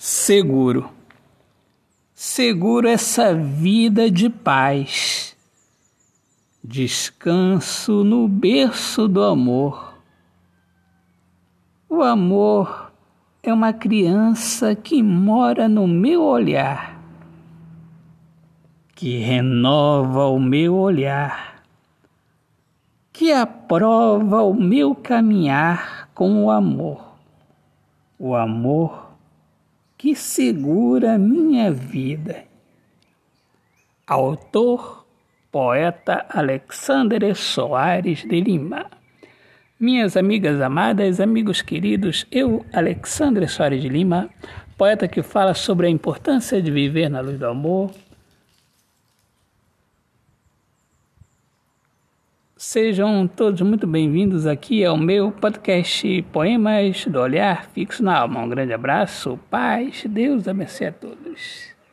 seguro. Seguro essa vida de paz. Descanso no berço do amor. O amor é uma criança que mora no meu olhar, que renova o meu olhar, que aprova o meu caminhar com o amor. O amor que segura minha vida. Autor, poeta Alexandre Soares de Lima. Minhas amigas amadas, amigos queridos, eu, Alexandre Soares de Lima, poeta que fala sobre a importância de viver na luz do amor, Sejam todos muito bem-vindos aqui ao meu podcast Poemas do Olhar Fixo na Alma. Um grande abraço, paz, Deus abençoe a todos.